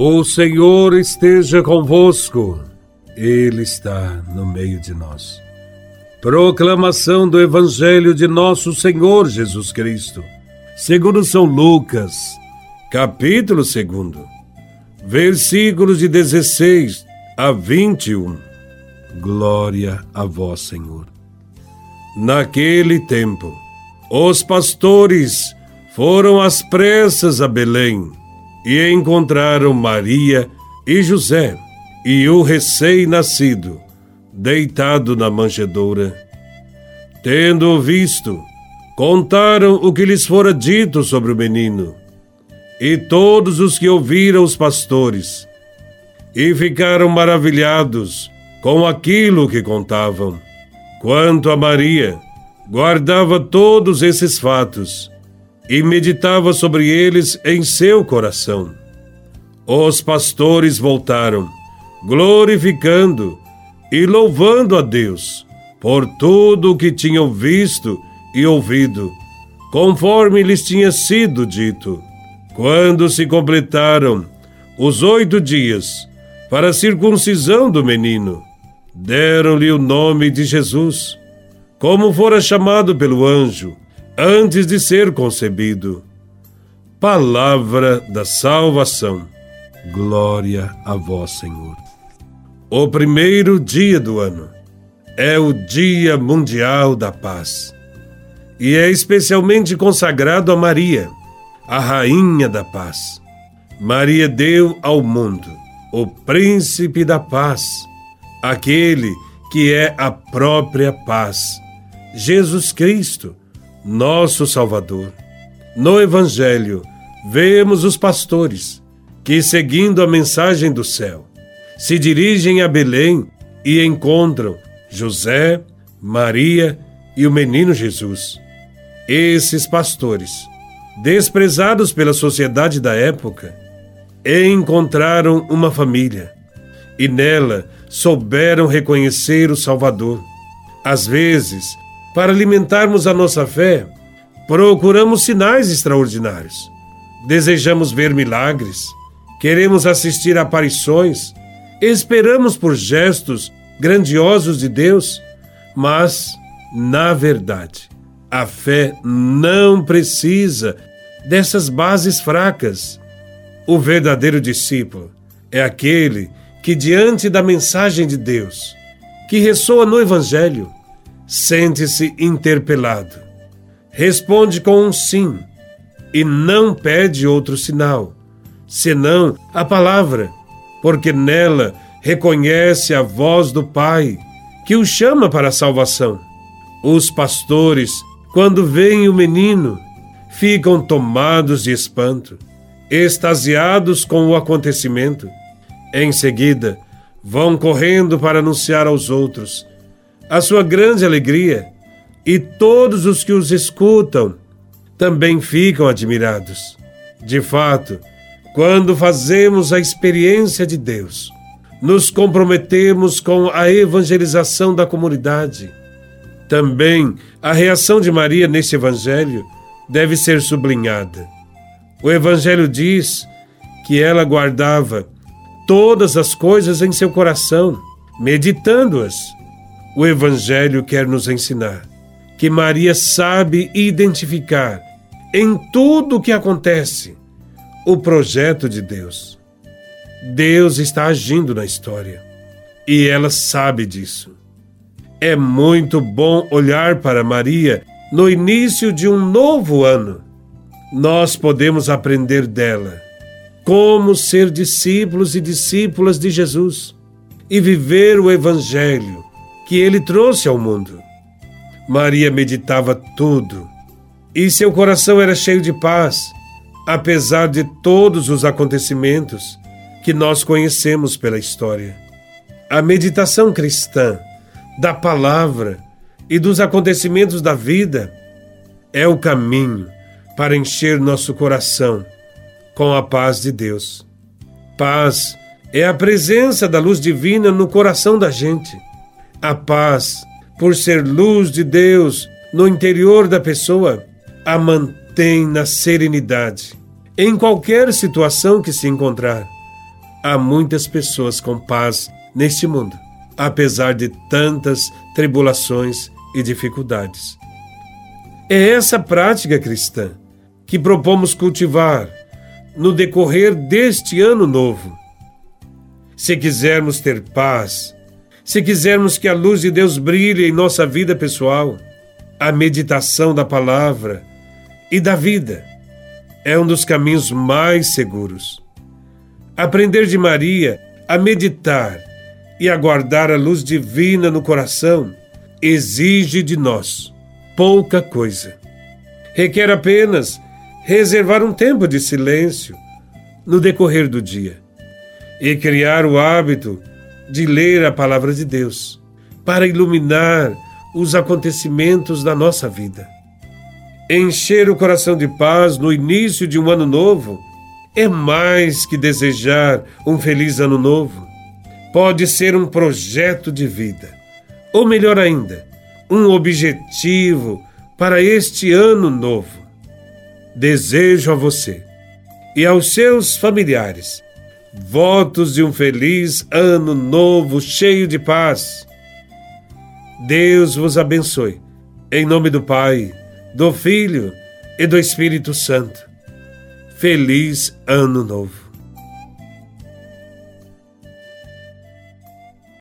O Senhor esteja convosco, Ele está no meio de nós. Proclamação do Evangelho de Nosso Senhor Jesus Cristo, segundo São Lucas, capítulo 2, versículos de 16 a 21. Glória a Vós, Senhor. Naquele tempo, os pastores foram às pressas a Belém e encontraram Maria e José e o recém-nascido deitado na manjedoura. Tendo-o visto, contaram o que lhes fora dito sobre o menino. E todos os que ouviram os pastores e ficaram maravilhados com aquilo que contavam. Quanto a Maria, guardava todos esses fatos e meditava sobre eles em seu coração. Os pastores voltaram, glorificando e louvando a Deus por tudo o que tinham visto e ouvido, conforme lhes tinha sido dito. Quando se completaram os oito dias para a circuncisão do menino, deram-lhe o nome de Jesus, como fora chamado pelo anjo antes de ser concebido. Palavra da salvação. Glória a vós, Senhor. O primeiro dia do ano é o Dia Mundial da Paz e é especialmente consagrado a Maria, a Rainha da Paz. Maria deu ao mundo o Príncipe da Paz, aquele que é a própria paz, Jesus Cristo nosso Salvador. No Evangelho, vemos os pastores que, seguindo a mensagem do céu, se dirigem a Belém e encontram José, Maria e o menino Jesus. Esses pastores, desprezados pela sociedade da época, encontraram uma família e nela souberam reconhecer o Salvador. Às vezes, para alimentarmos a nossa fé, procuramos sinais extraordinários. Desejamos ver milagres, queremos assistir a aparições, esperamos por gestos grandiosos de Deus, mas, na verdade, a fé não precisa dessas bases fracas. O verdadeiro discípulo é aquele que, diante da mensagem de Deus, que ressoa no Evangelho, sente-se interpelado. Responde com um sim e não pede outro sinal, senão a palavra, porque nela reconhece a voz do Pai que o chama para a salvação. Os pastores, quando veem o menino, ficam tomados de espanto, extasiados com o acontecimento. Em seguida, vão correndo para anunciar aos outros a sua grande alegria, e todos os que os escutam também ficam admirados. De fato, quando fazemos a experiência de Deus, nos comprometemos com a evangelização da comunidade. Também a reação de Maria nesse evangelho deve ser sublinhada. O evangelho diz que ela guardava todas as coisas em seu coração, meditando-as o Evangelho quer nos ensinar que Maria sabe identificar em tudo o que acontece o projeto de Deus. Deus está agindo na história e ela sabe disso. É muito bom olhar para Maria no início de um novo ano. Nós podemos aprender dela como ser discípulos e discípulas de Jesus e viver o Evangelho que ele trouxe ao mundo. Maria meditava tudo e seu coração era cheio de paz, apesar de todos os acontecimentos que nós conhecemos pela história. A meditação cristã da palavra e dos acontecimentos da vida é o caminho para encher nosso coração com a paz de Deus. Paz é a presença da luz divina no coração da gente a paz, por ser luz de Deus no interior da pessoa, a mantém na serenidade, em qualquer situação que se encontrar, há muitas pessoas com paz neste mundo, apesar de tantas tribulações e dificuldades. É essa prática cristã que propomos cultivar no decorrer deste ano novo. Se quisermos ter paz, se quisermos que a luz de Deus brilhe em nossa vida pessoal, a meditação da palavra e da vida é um dos caminhos mais seguros. Aprender de Maria a meditar e aguardar a luz divina no coração exige de nós pouca coisa. Requer apenas reservar um tempo de silêncio no decorrer do dia e criar o hábito de ler a palavra de Deus para iluminar os acontecimentos da nossa vida. Encher o coração de paz no início de um ano novo é mais que desejar um feliz ano novo. Pode ser um projeto de vida, ou melhor ainda, um objetivo para este ano novo. Desejo a você e aos seus familiares votos de um feliz ano novo cheio de paz. Deus vos abençoe. Em nome do Pai, do Filho e do Espírito Santo. Feliz Ano Novo.